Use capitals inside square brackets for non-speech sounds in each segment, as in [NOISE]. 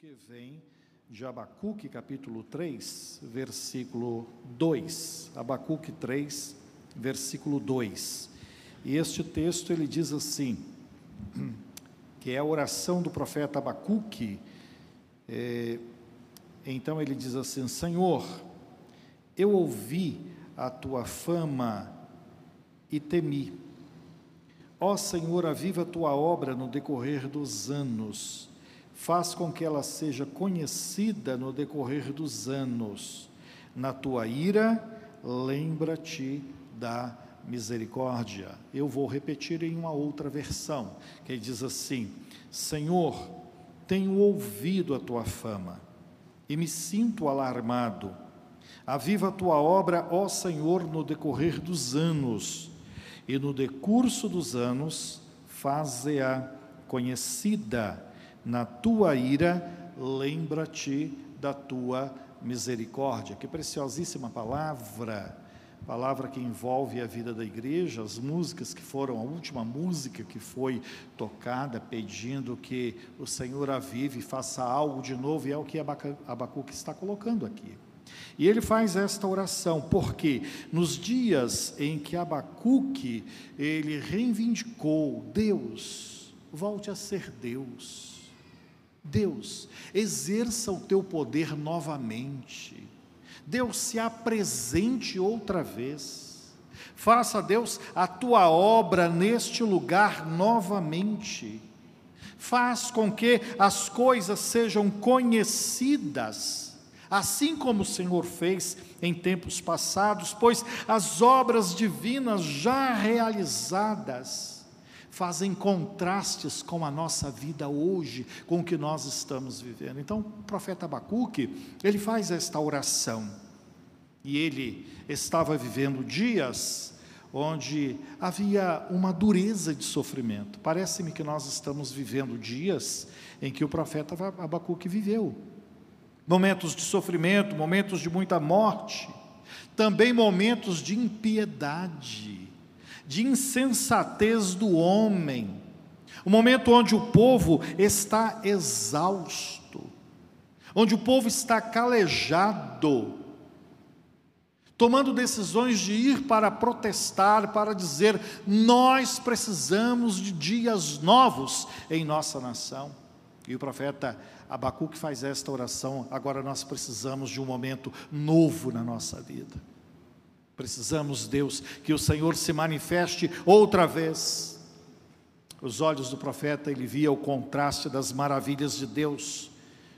que vem de Abacuque, capítulo 3, versículo 2. Abacuque 3, versículo 2. E este texto ele diz assim, [CLEARS THROAT] que é a oração do profeta Abacuque. É, então ele diz assim: Senhor, eu ouvi a tua fama e temi. Ó Senhor, aviva a tua obra no decorrer dos anos faz com que ela seja conhecida no decorrer dos anos. Na tua ira, lembra-te da misericórdia. Eu vou repetir em uma outra versão, que diz assim: Senhor, tenho ouvido a tua fama e me sinto alarmado. Aviva a tua obra, ó Senhor, no decorrer dos anos, e no decurso dos anos, faze-a conhecida na tua ira, lembra-te da tua misericórdia. Que preciosíssima palavra, palavra que envolve a vida da igreja, as músicas que foram, a última música que foi tocada, pedindo que o Senhor avive e faça algo de novo, e é o que Abacuque está colocando aqui. E ele faz esta oração, porque nos dias em que Abacuque, ele reivindicou Deus, volte a ser Deus, Deus, exerça o teu poder novamente. Deus se apresente outra vez. Faça, Deus, a tua obra neste lugar novamente. Faz com que as coisas sejam conhecidas, assim como o Senhor fez em tempos passados, pois as obras divinas já realizadas fazem contrastes com a nossa vida hoje, com o que nós estamos vivendo. Então, o profeta Abacuque, ele faz esta oração. E ele estava vivendo dias onde havia uma dureza de sofrimento. Parece-me que nós estamos vivendo dias em que o profeta Abacuque viveu. Momentos de sofrimento, momentos de muita morte, também momentos de impiedade de insensatez do homem, o momento onde o povo está exausto, onde o povo está calejado, tomando decisões de ir para protestar, para dizer: nós precisamos de dias novos em nossa nação. E o profeta Abacuque faz esta oração: agora nós precisamos de um momento novo na nossa vida. Precisamos, Deus, que o Senhor se manifeste outra vez. Os olhos do profeta, ele via o contraste das maravilhas de Deus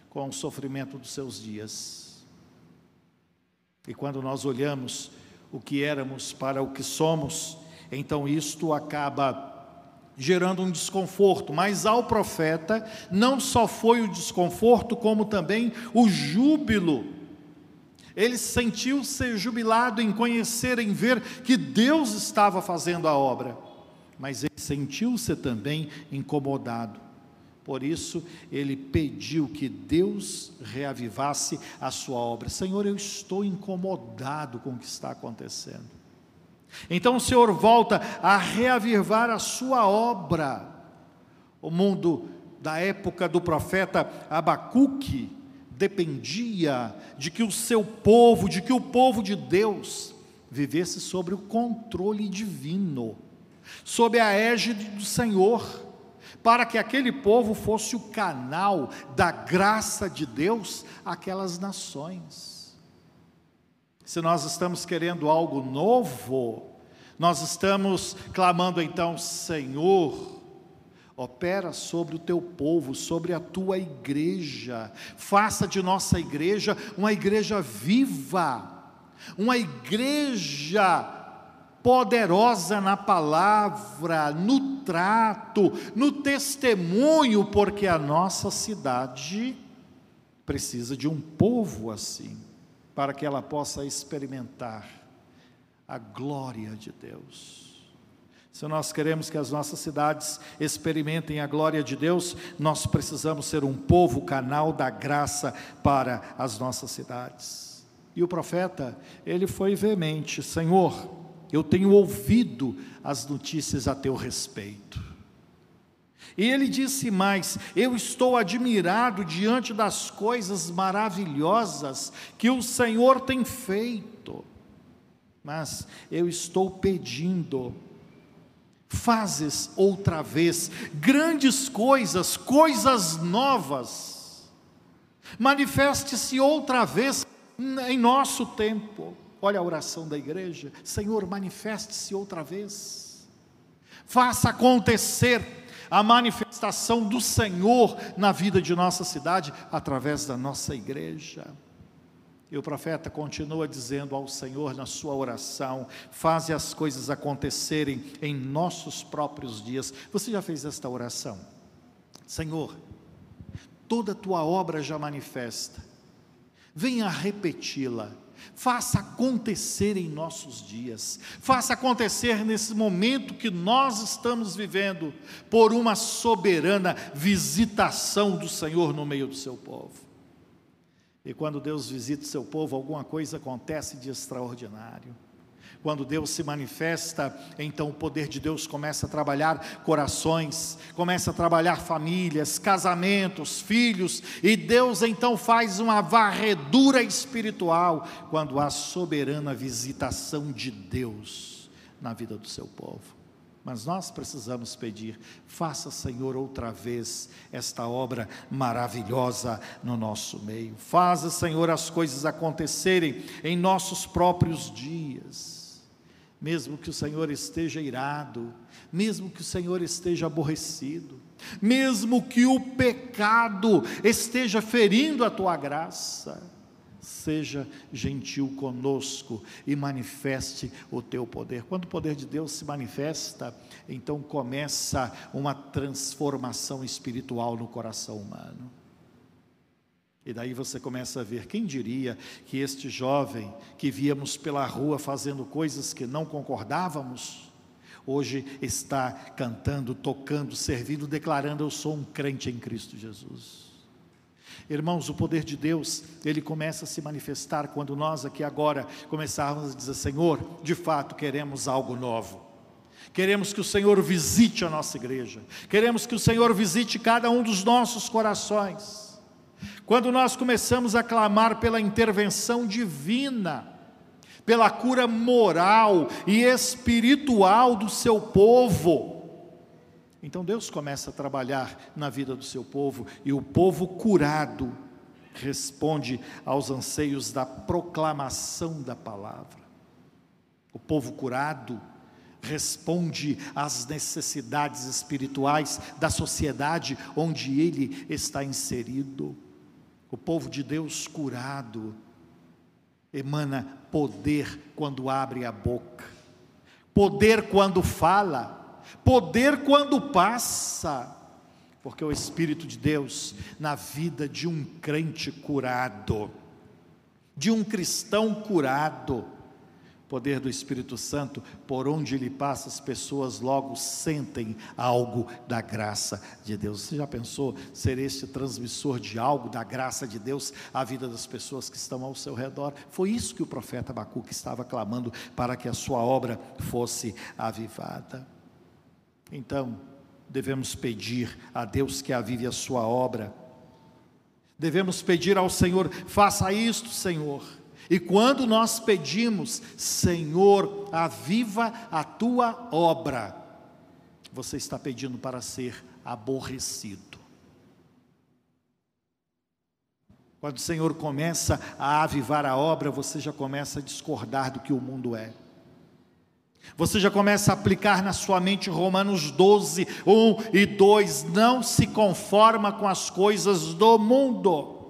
com o sofrimento dos seus dias. E quando nós olhamos o que éramos para o que somos, então isto acaba gerando um desconforto, mas ao profeta não só foi o desconforto, como também o júbilo ele sentiu-se jubilado em conhecer, em ver que Deus estava fazendo a obra, mas ele sentiu-se também incomodado. Por isso, ele pediu que Deus reavivasse a sua obra. Senhor, eu estou incomodado com o que está acontecendo. Então o Senhor volta a reavivar a sua obra. O mundo da época do profeta Abacuque dependia de que o seu povo, de que o povo de Deus vivesse sobre o controle divino, sob a égide do Senhor, para que aquele povo fosse o canal da graça de Deus àquelas nações. Se nós estamos querendo algo novo, nós estamos clamando então, Senhor, opera sobre o teu povo, sobre a tua igreja. Faça de nossa igreja uma igreja viva, uma igreja poderosa na palavra, no trato, no testemunho, porque a nossa cidade precisa de um povo assim, para que ela possa experimentar a glória de Deus. Se nós queremos que as nossas cidades experimentem a glória de Deus, nós precisamos ser um povo canal da graça para as nossas cidades. E o profeta, ele foi veemente: Senhor, eu tenho ouvido as notícias a teu respeito. E ele disse mais: Eu estou admirado diante das coisas maravilhosas que o Senhor tem feito, mas eu estou pedindo, fazes outra vez grandes coisas, coisas novas, manifeste-se outra vez em nosso tempo. Olha a oração da igreja: Senhor, manifeste-se outra vez, faça acontecer a manifestação do Senhor na vida de nossa cidade através da nossa igreja. E o profeta continua dizendo ao Senhor na sua oração: faze as coisas acontecerem em nossos próprios dias. Você já fez esta oração? Senhor, toda tua obra já manifesta, venha repeti-la Faça acontecer em nossos dias, faça acontecer nesse momento que nós estamos vivendo, por uma soberana visitação do Senhor no meio do seu povo. E quando Deus visita o seu povo, alguma coisa acontece de extraordinário. Quando Deus se manifesta, então o poder de Deus começa a trabalhar corações, começa a trabalhar famílias, casamentos, filhos, e Deus então faz uma varredura espiritual quando há soberana visitação de Deus na vida do seu povo. Mas nós precisamos pedir, faça, Senhor, outra vez esta obra maravilhosa no nosso meio. Faça, Senhor, as coisas acontecerem em nossos próprios dias mesmo que o Senhor esteja irado, mesmo que o Senhor esteja aborrecido, mesmo que o pecado esteja ferindo a tua graça, seja gentil conosco e manifeste o teu poder. Quando o poder de Deus se manifesta, então começa uma transformação espiritual no coração humano. E daí você começa a ver, quem diria que este jovem que víamos pela rua fazendo coisas que não concordávamos, hoje está cantando, tocando, servindo, declarando: Eu sou um crente em Cristo Jesus. Irmãos, o poder de Deus, ele começa a se manifestar quando nós aqui agora começarmos a dizer: Senhor, de fato queremos algo novo. Queremos que o Senhor visite a nossa igreja. Queremos que o Senhor visite cada um dos nossos corações. Quando nós começamos a clamar pela intervenção divina, pela cura moral e espiritual do seu povo, então Deus começa a trabalhar na vida do seu povo e o povo curado responde aos anseios da proclamação da palavra. O povo curado responde às necessidades espirituais da sociedade onde ele está inserido. O povo de Deus curado emana poder quando abre a boca, poder quando fala, poder quando passa, porque o Espírito de Deus, na vida de um crente curado, de um cristão curado, poder do Espírito Santo, por onde ele passa, as pessoas logo sentem algo da graça de Deus. Você já pensou ser este transmissor de algo da graça de Deus à vida das pessoas que estão ao seu redor? Foi isso que o profeta Abacuque estava clamando para que a sua obra fosse avivada. Então, devemos pedir a Deus que avive a sua obra. Devemos pedir ao Senhor: faça isto, Senhor e quando nós pedimos, Senhor, aviva a tua obra, você está pedindo para ser aborrecido. Quando o Senhor começa a avivar a obra, você já começa a discordar do que o mundo é. Você já começa a aplicar na sua mente Romanos 12, 1 e 2. Não se conforma com as coisas do mundo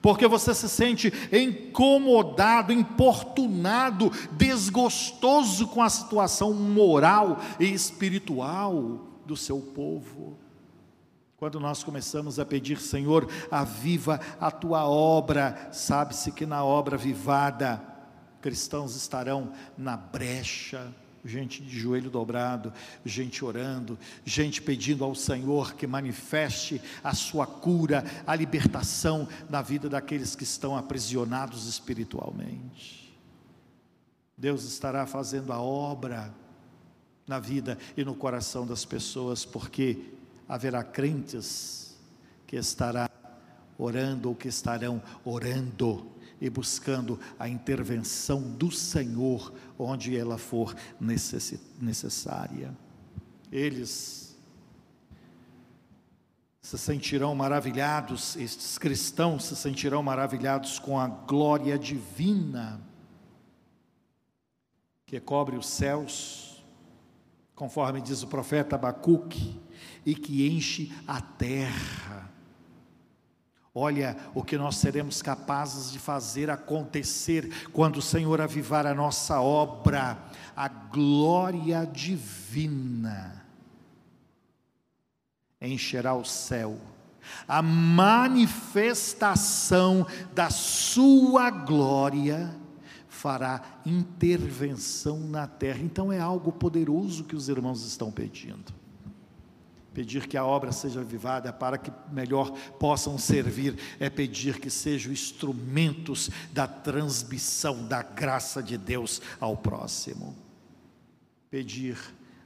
porque você se sente incomodado, importunado, desgostoso com a situação moral e espiritual do seu povo. Quando nós começamos a pedir, Senhor, aviva a tua obra, sabe-se que na obra vivada, cristãos estarão na brecha, gente de joelho dobrado, gente orando, gente pedindo ao Senhor que manifeste a sua cura, a libertação na vida daqueles que estão aprisionados espiritualmente. Deus estará fazendo a obra na vida e no coração das pessoas, porque haverá crentes que estará orando ou que estarão orando e buscando a intervenção do Senhor onde ela for necessária. Eles se sentirão maravilhados, estes cristãos se sentirão maravilhados com a glória divina que cobre os céus, conforme diz o profeta Abacuque, e que enche a terra. Olha o que nós seremos capazes de fazer acontecer quando o Senhor avivar a nossa obra, a glória divina encherá o céu, a manifestação da Sua glória fará intervenção na terra. Então é algo poderoso que os irmãos estão pedindo pedir que a obra seja avivada para que melhor possam servir, é pedir que sejam instrumentos da transmissão da graça de Deus ao próximo. Pedir,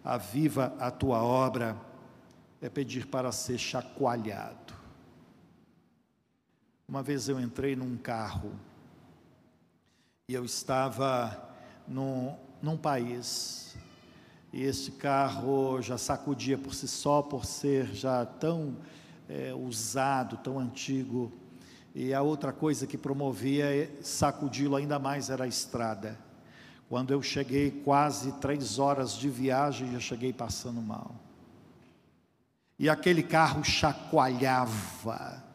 aviva a tua obra, é pedir para ser chacoalhado. Uma vez eu entrei num carro e eu estava num, num país e este carro já sacudia por si só, por ser já tão é, usado, tão antigo. E a outra coisa que promovia sacudi-lo ainda mais era a estrada. Quando eu cheguei quase três horas de viagem, já cheguei passando mal. E aquele carro chacoalhava.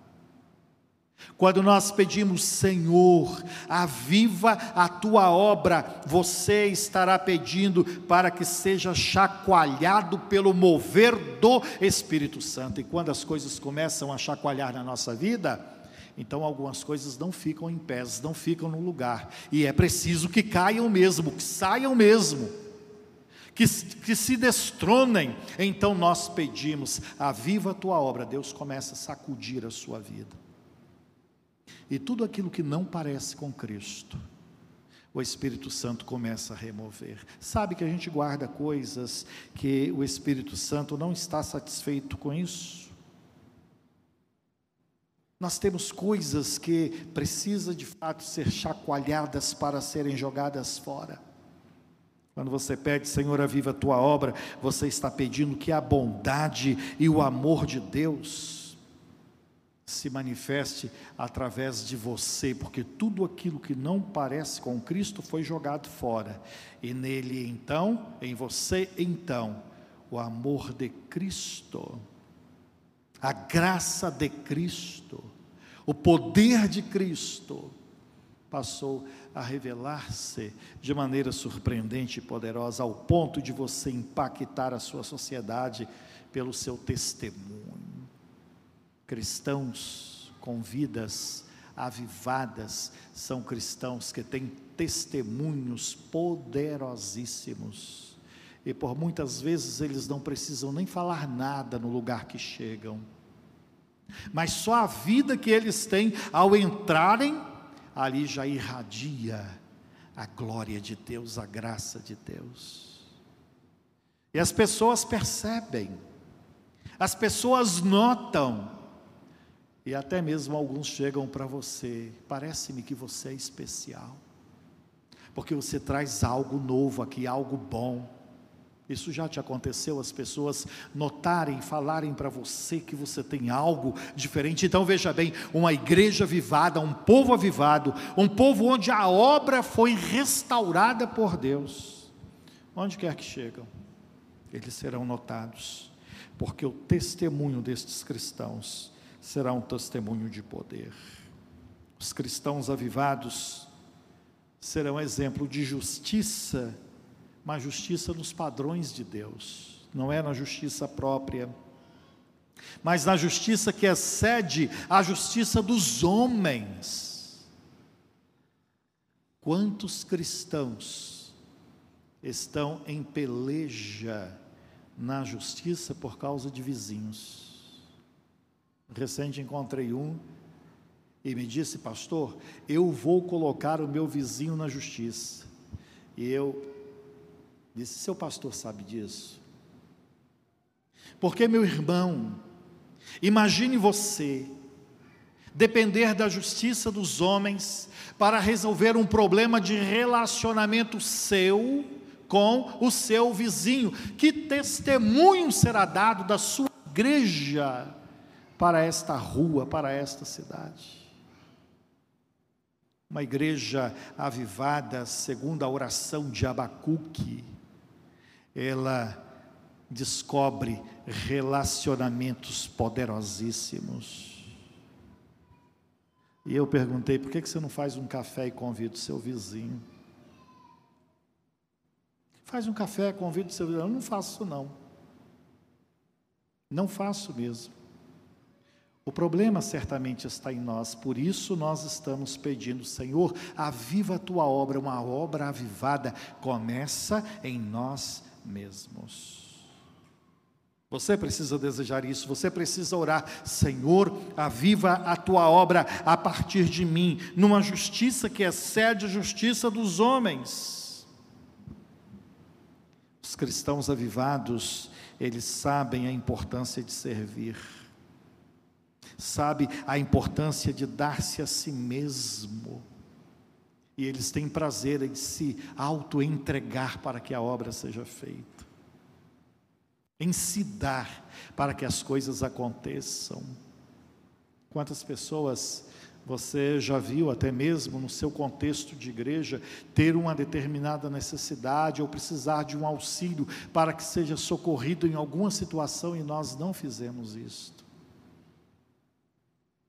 Quando nós pedimos, Senhor, aviva a tua obra, você estará pedindo para que seja chacoalhado pelo mover do Espírito Santo. E quando as coisas começam a chacoalhar na nossa vida, então algumas coisas não ficam em pés, não ficam no lugar, e é preciso que caiam mesmo, que saiam mesmo. Que, que se destronem, então nós pedimos, aviva a tua obra, Deus começa a sacudir a sua vida e tudo aquilo que não parece com Cristo, o Espírito Santo começa a remover. Sabe que a gente guarda coisas que o Espírito Santo não está satisfeito com isso? Nós temos coisas que precisam de fato ser chacoalhadas para serem jogadas fora. Quando você pede, Senhor, aviva a tua obra, você está pedindo que a bondade e o amor de Deus se manifeste através de você, porque tudo aquilo que não parece com Cristo foi jogado fora, e nele então, em você então, o amor de Cristo, a graça de Cristo, o poder de Cristo passou a revelar-se de maneira surpreendente e poderosa, ao ponto de você impactar a sua sociedade pelo seu testemunho cristãos com vidas avivadas são cristãos que têm testemunhos poderosíssimos. E por muitas vezes eles não precisam nem falar nada no lugar que chegam. Mas só a vida que eles têm ao entrarem, ali já irradia a glória de Deus, a graça de Deus. E as pessoas percebem, as pessoas notam, e até mesmo alguns chegam para você, parece-me que você é especial, porque você traz algo novo aqui, algo bom. Isso já te aconteceu, as pessoas notarem, falarem para você que você tem algo diferente. Então veja bem, uma igreja avivada, um povo avivado, um povo onde a obra foi restaurada por Deus. Onde quer que chegam, eles serão notados, porque o testemunho destes cristãos será um testemunho de poder. Os cristãos avivados serão exemplo de justiça, mas justiça nos padrões de Deus, não é na justiça própria, mas na justiça que excede a justiça dos homens. Quantos cristãos estão em peleja na justiça por causa de vizinhos? Recente encontrei um e me disse, pastor, eu vou colocar o meu vizinho na justiça. E eu disse, seu pastor sabe disso? Porque, meu irmão, imagine você depender da justiça dos homens para resolver um problema de relacionamento seu com o seu vizinho. Que testemunho será dado da sua igreja para esta rua, para esta cidade? Uma igreja avivada, segundo a oração de Abacuque, ela descobre relacionamentos poderosíssimos. E eu perguntei: por que você não faz um café e convida o seu vizinho? Faz um café, convida o seu vizinho. Eu não faço não. Não faço mesmo. O problema certamente está em nós, por isso nós estamos pedindo, Senhor, aviva a tua obra, uma obra avivada, começa em nós mesmos. Você precisa desejar isso, você precisa orar, Senhor, aviva a tua obra a partir de mim, numa justiça que excede a justiça dos homens. Os cristãos avivados, eles sabem a importância de servir sabe a importância de dar-se a si mesmo. E eles têm prazer em se auto-entregar para que a obra seja feita, em se dar para que as coisas aconteçam. Quantas pessoas você já viu, até mesmo no seu contexto de igreja, ter uma determinada necessidade ou precisar de um auxílio para que seja socorrido em alguma situação e nós não fizemos isto?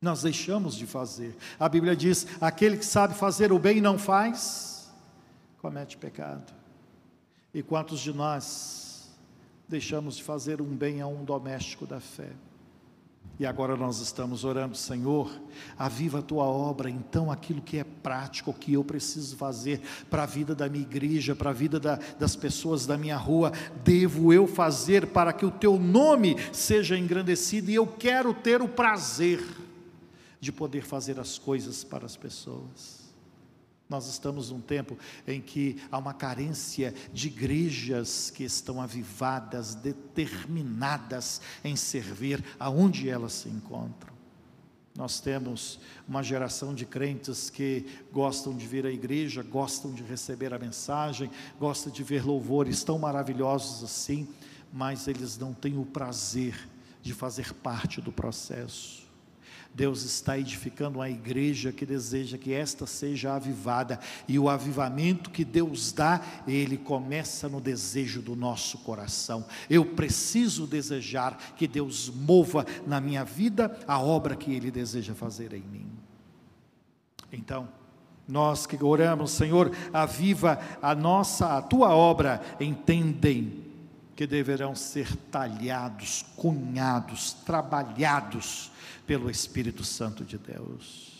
Nós deixamos de fazer. A Bíblia diz: aquele que sabe fazer o bem e não faz, comete pecado. E quantos de nós deixamos de fazer um bem a um doméstico da fé? E agora nós estamos orando, Senhor, aviva a tua obra, então aquilo que é prático, que eu preciso fazer para a vida da minha igreja, para a vida da, das pessoas da minha rua, devo eu fazer para que o teu nome seja engrandecido e eu quero ter o prazer de poder fazer as coisas para as pessoas. Nós estamos num tempo em que há uma carência de igrejas que estão avivadas, determinadas em servir aonde elas se encontram. Nós temos uma geração de crentes que gostam de vir à igreja, gostam de receber a mensagem, gostam de ver louvores tão maravilhosos assim, mas eles não têm o prazer de fazer parte do processo. Deus está edificando uma igreja que deseja que esta seja avivada, e o avivamento que Deus dá, ele começa no desejo do nosso coração. Eu preciso desejar que Deus mova na minha vida a obra que ele deseja fazer em mim. Então, nós que oramos, Senhor, aviva a nossa, a tua obra, entendem que deverão ser talhados, cunhados, trabalhados pelo Espírito Santo de Deus.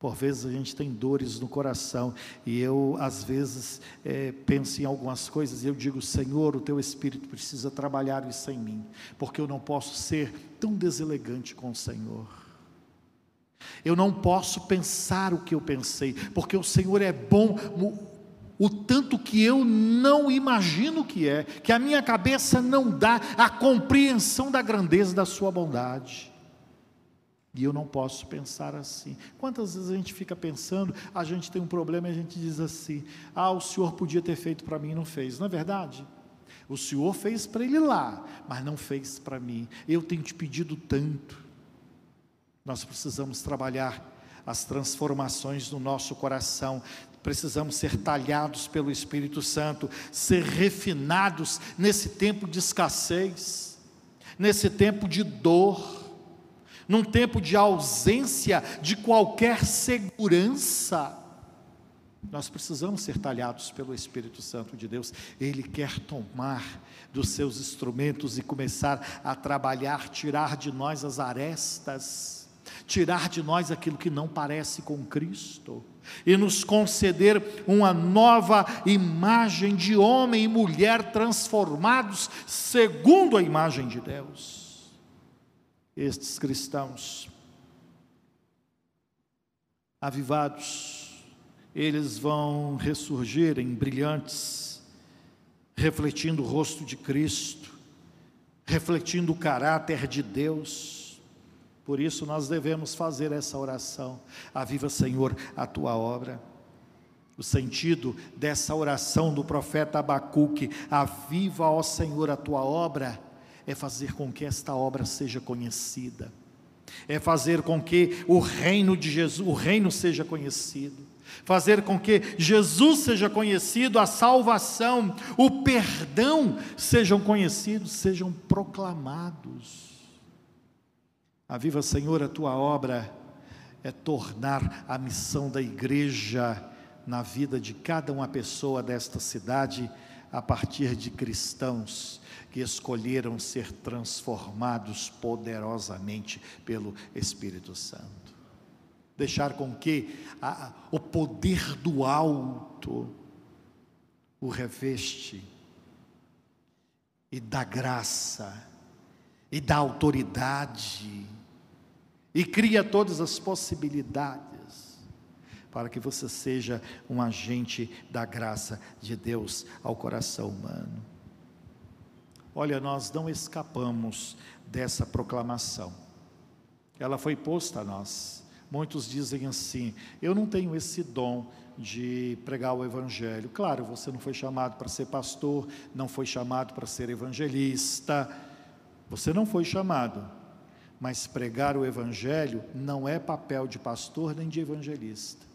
Por vezes a gente tem dores no coração e eu, às vezes, é, penso em algumas coisas e eu digo: Senhor, o teu Espírito precisa trabalhar isso em mim, porque eu não posso ser tão deselegante com o Senhor. Eu não posso pensar o que eu pensei, porque o Senhor é bom o tanto que eu não imagino que é, que a minha cabeça não dá a compreensão da grandeza da Sua bondade. E eu não posso pensar assim. Quantas vezes a gente fica pensando, a gente tem um problema e a gente diz assim: ah, o Senhor podia ter feito para mim e não fez, não é verdade? O Senhor fez para ele lá, mas não fez para mim. Eu tenho te pedido tanto. Nós precisamos trabalhar as transformações no nosso coração, Precisamos ser talhados pelo Espírito Santo, ser refinados nesse tempo de escassez, nesse tempo de dor, num tempo de ausência de qualquer segurança. Nós precisamos ser talhados pelo Espírito Santo de Deus. Ele quer tomar dos seus instrumentos e começar a trabalhar, tirar de nós as arestas, tirar de nós aquilo que não parece com Cristo e nos conceder uma nova imagem de homem e mulher transformados segundo a imagem de Deus. Estes cristãos avivados, eles vão ressurgir em brilhantes refletindo o rosto de Cristo, refletindo o caráter de Deus. Por isso nós devemos fazer essa oração. Aviva, Senhor, a tua obra. O sentido dessa oração do profeta Abacuque, aviva, ó Senhor, a tua obra, é fazer com que esta obra seja conhecida, é fazer com que o reino de Jesus, o reino seja conhecido, fazer com que Jesus seja conhecido, a salvação, o perdão sejam conhecidos, sejam proclamados. Aviva, Senhor, a tua obra é tornar a missão da igreja na vida de cada uma pessoa desta cidade a partir de cristãos que escolheram ser transformados poderosamente pelo Espírito Santo. Deixar com que a, o poder do alto o reveste e da graça e da autoridade e cria todas as possibilidades para que você seja um agente da graça de Deus ao coração humano. Olha, nós não escapamos dessa proclamação. Ela foi posta a nós. Muitos dizem assim: eu não tenho esse dom de pregar o Evangelho. Claro, você não foi chamado para ser pastor, não foi chamado para ser evangelista, você não foi chamado. Mas pregar o Evangelho não é papel de pastor nem de evangelista.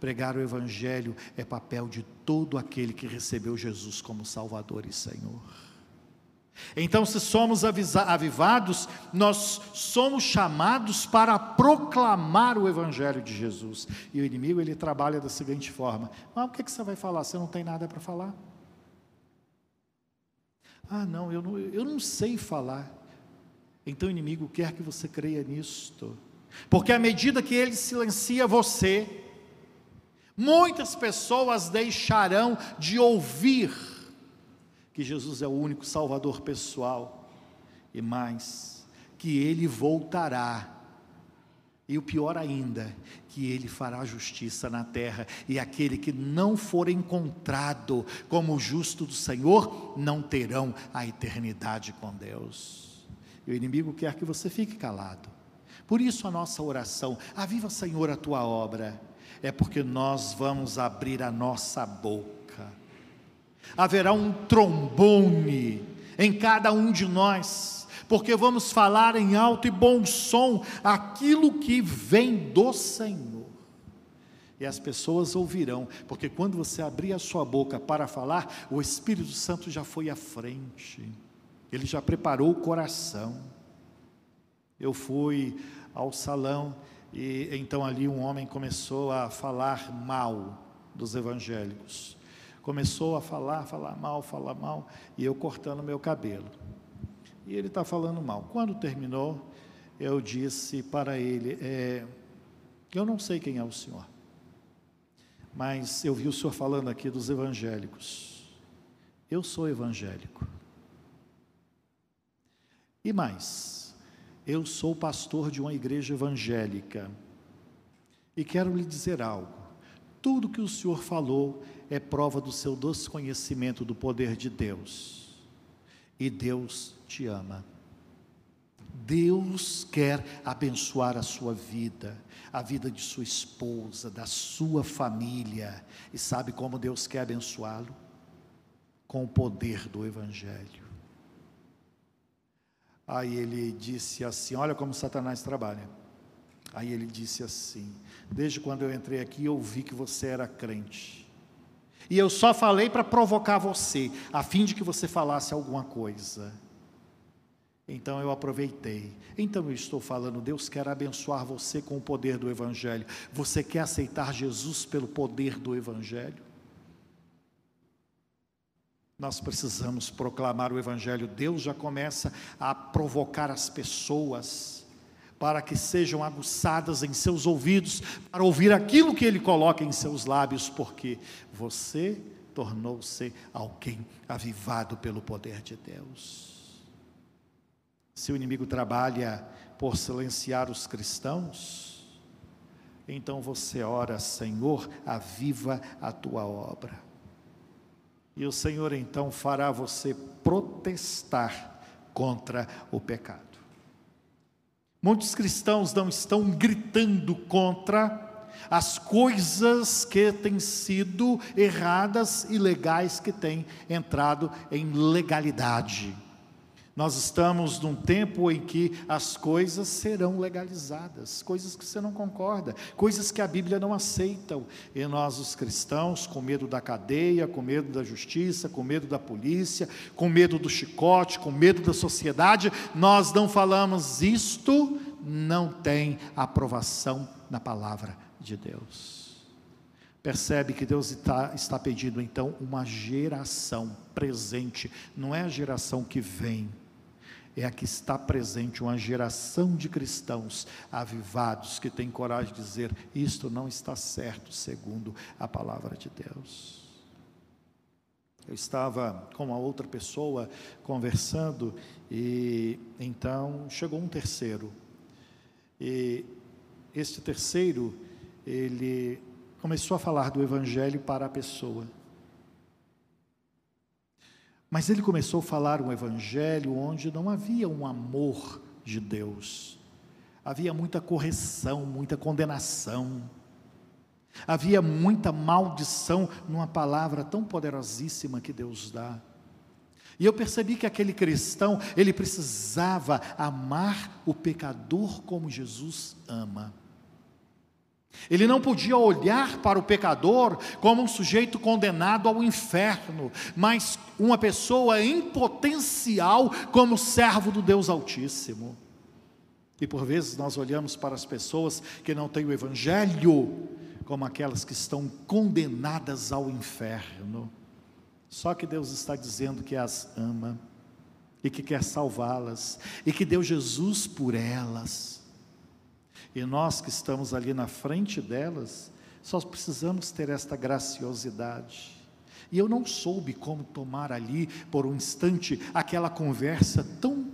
Pregar o Evangelho é papel de todo aquele que recebeu Jesus como Salvador e Senhor. Então, se somos avivados, nós somos chamados para proclamar o Evangelho de Jesus. E o inimigo ele trabalha da seguinte forma: ah, o que, que você vai falar? Você não tem nada para falar? Ah, não eu, não, eu não sei falar. Então o inimigo quer que você creia nisto, porque à medida que ele silencia você, muitas pessoas deixarão de ouvir que Jesus é o único Salvador pessoal, e mais, que Ele voltará. E o pior ainda, que Ele fará justiça na terra, e aquele que não for encontrado como justo do Senhor, não terão a eternidade com Deus. E o inimigo quer que você fique calado. Por isso a nossa oração, aviva Senhor a tua obra, é porque nós vamos abrir a nossa boca haverá um trombone em cada um de nós, porque vamos falar em alto e bom som aquilo que vem do Senhor. E as pessoas ouvirão, porque quando você abrir a sua boca para falar, o Espírito Santo já foi à frente, ele já preparou o coração. Eu fui ao salão e então ali um homem começou a falar mal dos evangélicos começou a falar, falar mal, falar mal, e eu cortando meu cabelo. E ele está falando mal. Quando terminou, eu disse para ele: é, Eu não sei quem é o senhor, mas eu vi o senhor falando aqui dos evangélicos. Eu sou evangélico. E mais, eu sou pastor de uma igreja evangélica. E quero lhe dizer algo. Tudo que o senhor falou é prova do seu desconhecimento do poder de Deus. E Deus te ama. Deus quer abençoar a sua vida, a vida de sua esposa, da sua família. E sabe como Deus quer abençoá-lo? Com o poder do Evangelho. Aí ele disse assim: Olha como Satanás trabalha. Aí ele disse assim: Desde quando eu entrei aqui, eu vi que você era crente. E eu só falei para provocar você, a fim de que você falasse alguma coisa. Então eu aproveitei. Então eu estou falando, Deus quer abençoar você com o poder do Evangelho. Você quer aceitar Jesus pelo poder do Evangelho? Nós precisamos proclamar o Evangelho. Deus já começa a provocar as pessoas para que sejam aguçadas em seus ouvidos, para ouvir aquilo que Ele coloca em seus lábios, porque você tornou-se alguém avivado pelo poder de Deus. Se o inimigo trabalha por silenciar os cristãos, então você ora, Senhor, aviva a tua obra. E o Senhor então fará você protestar contra o pecado. Muitos cristãos não estão gritando contra as coisas que têm sido erradas e legais que têm entrado em legalidade. Nós estamos num tempo em que as coisas serão legalizadas, coisas que você não concorda, coisas que a Bíblia não aceita. E nós, os cristãos, com medo da cadeia, com medo da justiça, com medo da polícia, com medo do chicote, com medo da sociedade, nós não falamos isto, não tem aprovação na palavra de Deus. Percebe que Deus está, está pedindo então uma geração presente, não é a geração que vem é a que está presente uma geração de cristãos avivados que têm coragem de dizer: isto não está certo, segundo a palavra de Deus. Eu estava com uma outra pessoa conversando e então chegou um terceiro. E este terceiro, ele começou a falar do evangelho para a pessoa. Mas ele começou a falar um evangelho onde não havia um amor de Deus, havia muita correção, muita condenação, havia muita maldição numa palavra tão poderosíssima que Deus dá. E eu percebi que aquele cristão, ele precisava amar o pecador como Jesus ama. Ele não podia olhar para o pecador como um sujeito condenado ao inferno, mas uma pessoa em potencial como servo do Deus Altíssimo. E por vezes nós olhamos para as pessoas que não têm o Evangelho como aquelas que estão condenadas ao inferno. Só que Deus está dizendo que as ama e que quer salvá-las e que deu Jesus por elas. E nós que estamos ali na frente delas, só precisamos ter esta graciosidade. E eu não soube como tomar ali, por um instante, aquela conversa tão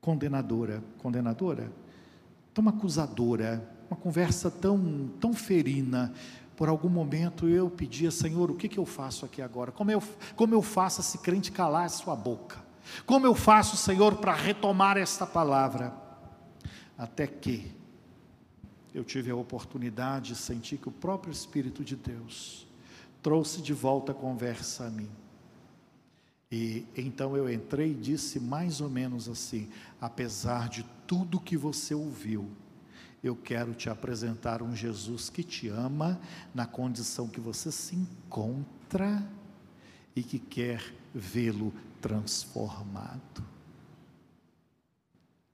condenadora, condenadora, tão acusadora, uma conversa tão, tão ferina. Por algum momento eu pedia, Senhor, o que, que eu faço aqui agora? Como eu, como eu faço esse crente calar a sua boca? Como eu faço, Senhor, para retomar esta palavra? Até que eu tive a oportunidade de sentir que o próprio Espírito de Deus trouxe de volta a conversa a mim. E então eu entrei e disse mais ou menos assim: apesar de tudo que você ouviu, eu quero te apresentar um Jesus que te ama na condição que você se encontra e que quer vê-lo transformado.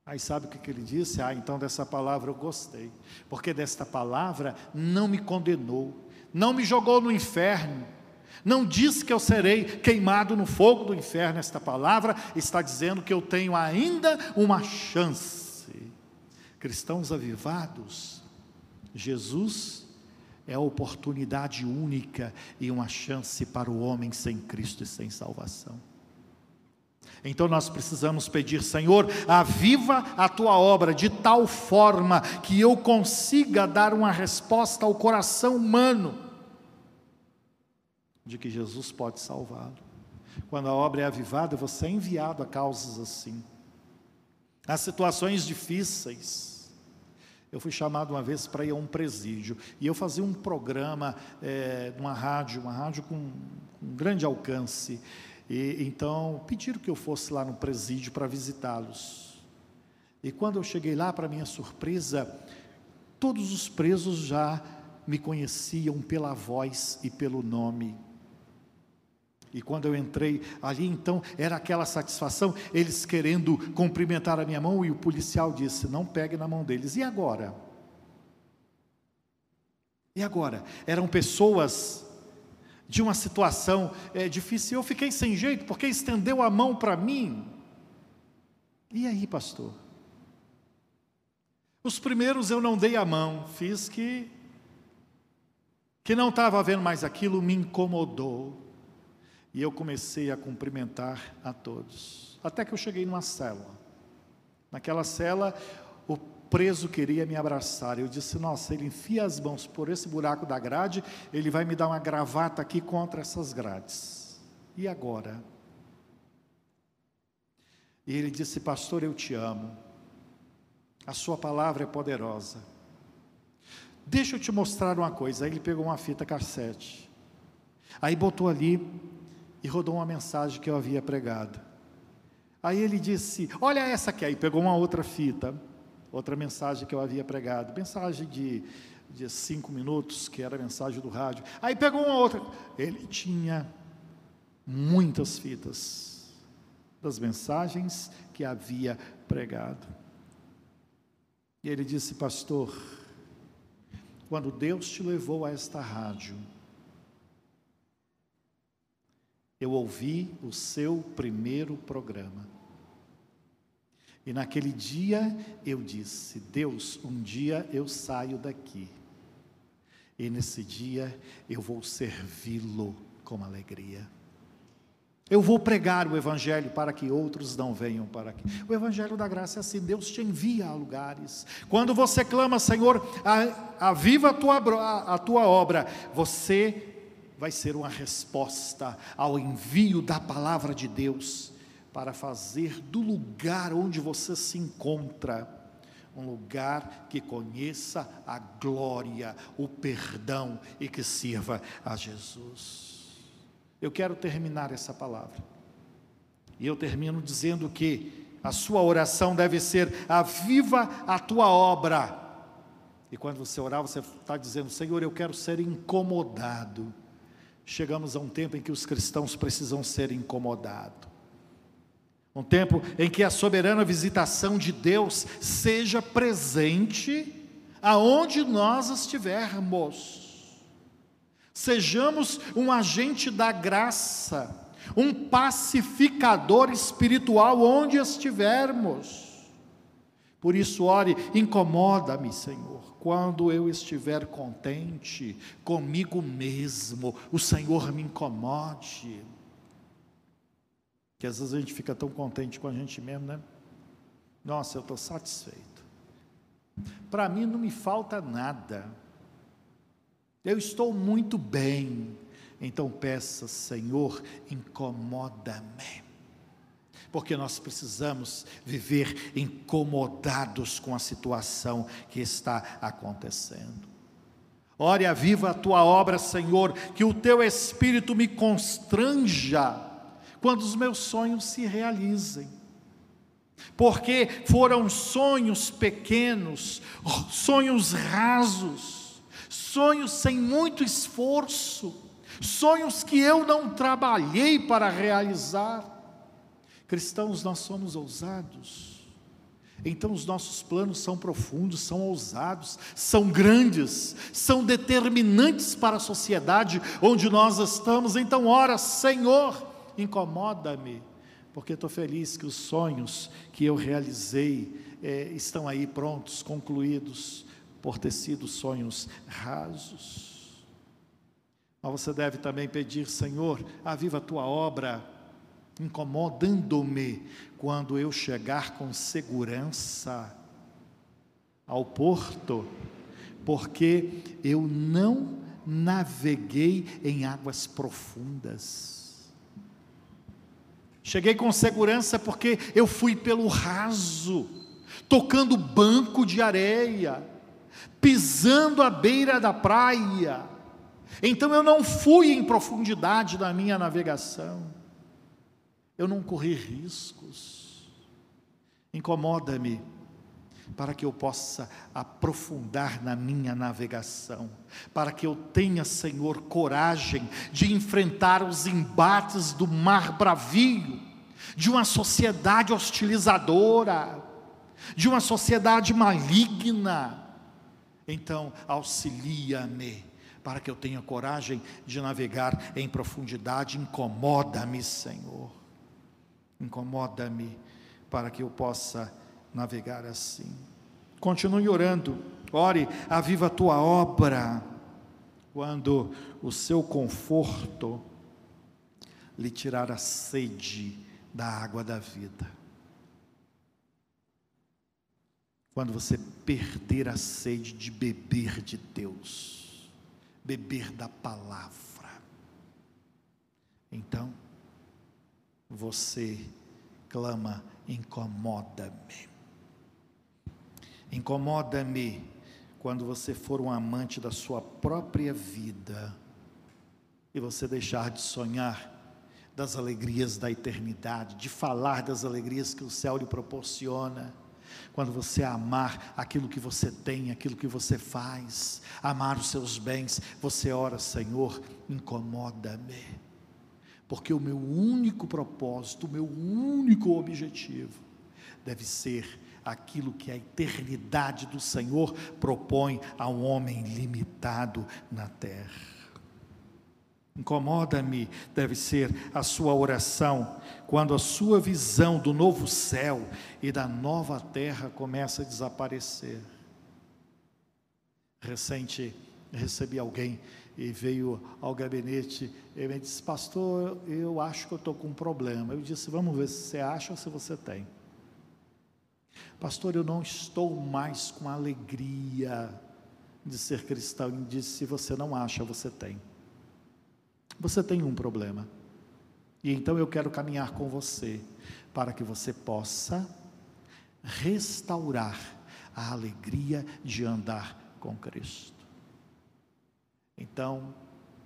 Aí sabe o que, ele disse? Ah, então dessa palavra eu gostei, porque desta palavra não me condenou, não me jogou no inferno, não disse que eu serei queimado no fogo do inferno. Esta palavra está dizendo que eu tenho ainda uma chance. Cristãos avivados, Jesus é a oportunidade única e uma chance para o homem sem Cristo e sem salvação. Então nós precisamos pedir, Senhor, aviva a tua obra de tal forma que eu consiga dar uma resposta ao coração humano de que Jesus pode salvá-lo. Quando a obra é avivada, você é enviado a causas assim, a situações difíceis. Eu fui chamado uma vez para ir a um presídio e eu fazia um programa é, numa rádio, uma rádio com um grande alcance. E então pediram que eu fosse lá no presídio para visitá-los. E quando eu cheguei lá, para minha surpresa, todos os presos já me conheciam pela voz e pelo nome. E quando eu entrei ali, então, era aquela satisfação, eles querendo cumprimentar a minha mão, e o policial disse: Não pegue na mão deles. E agora? E agora? Eram pessoas de uma situação é, difícil. Eu fiquei sem jeito porque estendeu a mão para mim. E aí, pastor? Os primeiros eu não dei a mão, fiz que que não estava vendo mais aquilo, me incomodou. E eu comecei a cumprimentar a todos. Até que eu cheguei numa cela. Naquela cela, o preso queria me abraçar. Eu disse: Nossa, ele enfia as mãos por esse buraco da grade, ele vai me dar uma gravata aqui contra essas grades. E agora? E ele disse: Pastor, eu te amo. A sua palavra é poderosa. Deixa eu te mostrar uma coisa. Aí ele pegou uma fita cassete. Aí botou ali e rodou uma mensagem que eu havia pregado. Aí ele disse: Olha essa aqui. Aí pegou uma outra fita, outra mensagem que eu havia pregado. Mensagem de, de cinco minutos, que era a mensagem do rádio. Aí pegou uma outra. Ele tinha muitas fitas das mensagens que havia pregado. E ele disse: Pastor, quando Deus te levou a esta rádio, eu ouvi o seu primeiro programa. E naquele dia eu disse: Deus, um dia eu saio daqui. E nesse dia eu vou servi-lo com alegria. Eu vou pregar o Evangelho para que outros não venham para aqui. O Evangelho da graça é assim: Deus te envia a lugares. Quando você clama, Senhor, aviva a tua, a, a tua obra, você vai ser uma resposta ao envio da palavra de Deus para fazer do lugar onde você se encontra um lugar que conheça a glória, o perdão e que sirva a Jesus. Eu quero terminar essa palavra. E eu termino dizendo que a sua oração deve ser: aviva a tua obra. E quando você orar, você está dizendo: Senhor, eu quero ser incomodado. Chegamos a um tempo em que os cristãos precisam ser incomodados. Um tempo em que a soberana visitação de Deus seja presente aonde nós estivermos. Sejamos um agente da graça, um pacificador espiritual onde estivermos. Por isso, ore, incomoda-me, Senhor, quando eu estiver contente comigo mesmo, o Senhor me incomode. Que às vezes a gente fica tão contente com a gente mesmo, né? Nossa, eu estou satisfeito. Para mim não me falta nada. Eu estou muito bem. Então peça, Senhor, incomoda-me. Porque nós precisamos viver incomodados com a situação que está acontecendo. Ore a viva a tua obra, Senhor, que o teu espírito me constranja quando os meus sonhos se realizem. Porque foram sonhos pequenos, sonhos rasos, sonhos sem muito esforço, sonhos que eu não trabalhei para realizar. Cristãos, nós somos ousados. Então os nossos planos são profundos, são ousados, são grandes, são determinantes para a sociedade onde nós estamos. Então, ora, Senhor, incomoda-me, porque estou feliz que os sonhos que eu realizei é, estão aí prontos, concluídos por ter sido sonhos rasos. Mas você deve também pedir, Senhor, aviva a tua obra, incomodando-me quando eu chegar com segurança ao porto, porque eu não naveguei em águas profundas. Cheguei com segurança porque eu fui pelo raso, tocando banco de areia pisando à beira da praia. Então eu não fui em profundidade na minha navegação. Eu não corri riscos. Incomoda-me para que eu possa aprofundar na minha navegação, para que eu tenha, Senhor, coragem de enfrentar os embates do mar bravio, de uma sociedade hostilizadora, de uma sociedade maligna, então, auxilia-me para que eu tenha coragem de navegar em profundidade. Incomoda-me, Senhor. Incomoda-me para que eu possa navegar assim. Continue orando. Ore, aviva a tua obra. Quando o seu conforto lhe tirar a sede da água da vida. quando você perder a sede de beber de Deus, beber da palavra, então você clama: incomoda-me. Incomoda-me quando você for um amante da sua própria vida e você deixar de sonhar das alegrias da eternidade, de falar das alegrias que o céu lhe proporciona. Quando você amar aquilo que você tem, aquilo que você faz, amar os seus bens, você ora, Senhor, incomoda-me porque o meu único propósito, o meu único objetivo deve ser aquilo que a eternidade do Senhor propõe ao homem limitado na terra. Incomoda-me, deve ser a sua oração, quando a sua visão do novo céu e da nova terra começa a desaparecer. Recente, recebi alguém e veio ao gabinete e me disse, pastor, eu acho que eu estou com um problema. Eu disse, vamos ver se você acha ou se você tem. Pastor, eu não estou mais com alegria de ser cristão. Ele disse, se você não acha, você tem. Você tem um problema. E então eu quero caminhar com você para que você possa restaurar a alegria de andar com Cristo. Então,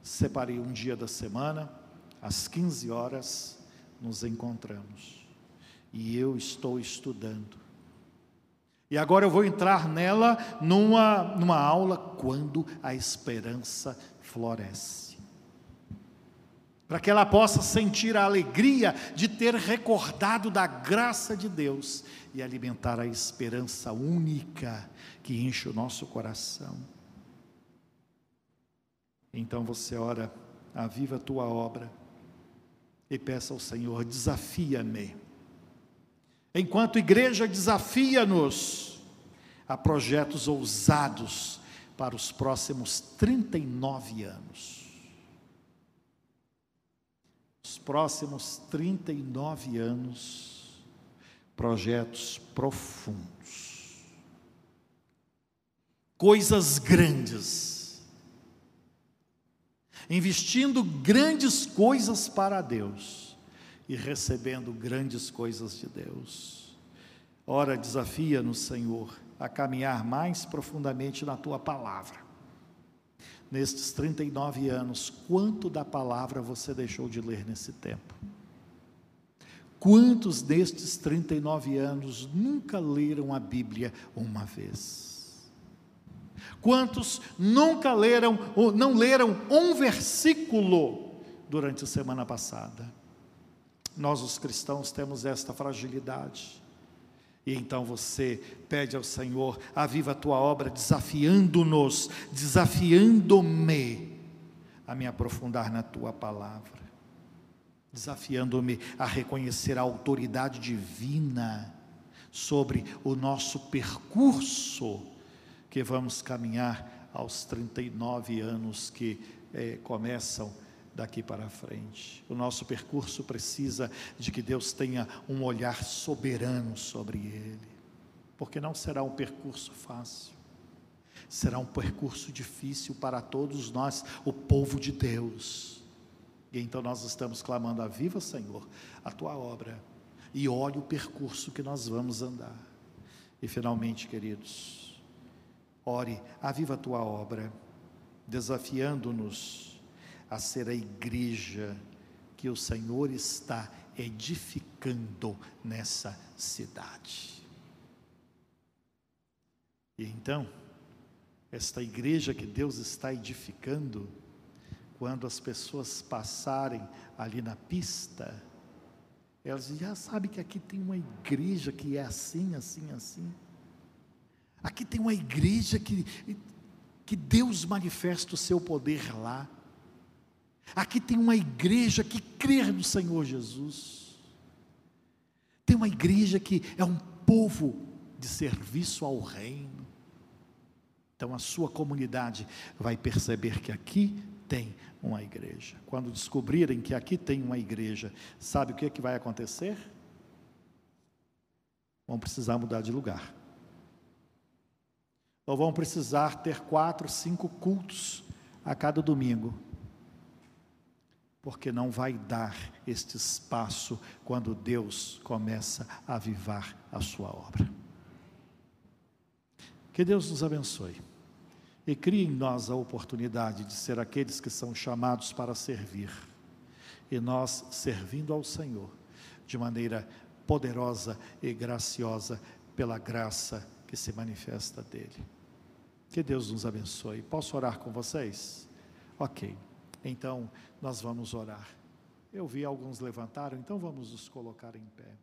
separei um dia da semana, às 15 horas, nos encontramos. E eu estou estudando. E agora eu vou entrar nela numa, numa aula quando a esperança floresce. Para que ela possa sentir a alegria de ter recordado da graça de Deus e alimentar a esperança única que enche o nosso coração. Então você ora, aviva a tua obra e peça ao Senhor: desafia-me. Enquanto igreja, desafia-nos a projetos ousados para os próximos 39 anos. Os próximos 39 anos, projetos profundos, coisas grandes. Investindo grandes coisas para Deus e recebendo grandes coisas de Deus. Ora, desafia-nos, Senhor, a caminhar mais profundamente na tua palavra. Nestes 39 anos, quanto da palavra você deixou de ler nesse tempo? Quantos destes 39 anos nunca leram a Bíblia uma vez? Quantos nunca leram, ou não leram um versículo durante a semana passada? Nós, os cristãos, temos esta fragilidade. E então você pede ao Senhor, aviva a tua obra, desafiando-nos, desafiando-me a me aprofundar na tua palavra, desafiando-me a reconhecer a autoridade divina sobre o nosso percurso que vamos caminhar aos 39 anos que é, começam daqui para frente. O nosso percurso precisa de que Deus tenha um olhar soberano sobre ele, porque não será um percurso fácil. Será um percurso difícil para todos nós, o povo de Deus. E então nós estamos clamando: Aviva, Senhor, a tua obra, e olhe o percurso que nós vamos andar. E finalmente, queridos, Ore, aviva a tua obra, desafiando-nos a ser a igreja que o Senhor está edificando nessa cidade. E então, esta igreja que Deus está edificando, quando as pessoas passarem ali na pista, elas já sabem que aqui tem uma igreja que é assim, assim, assim. Aqui tem uma igreja que, que Deus manifesta o seu poder lá. Aqui tem uma igreja que crê no Senhor Jesus. Tem uma igreja que é um povo de serviço ao reino. Então a sua comunidade vai perceber que aqui tem uma igreja. Quando descobrirem que aqui tem uma igreja, sabe o que, é que vai acontecer? Vão precisar mudar de lugar. ou vão precisar ter quatro, cinco cultos a cada domingo, porque não vai dar este espaço quando Deus começa a avivar a sua obra. Que Deus nos abençoe e crie em nós a oportunidade de ser aqueles que são chamados para servir, e nós servindo ao Senhor de maneira poderosa e graciosa pela graça que se manifesta dele. Que Deus nos abençoe. Posso orar com vocês? Ok. Então, nós vamos orar. Eu vi alguns levantaram, então vamos nos colocar em pé.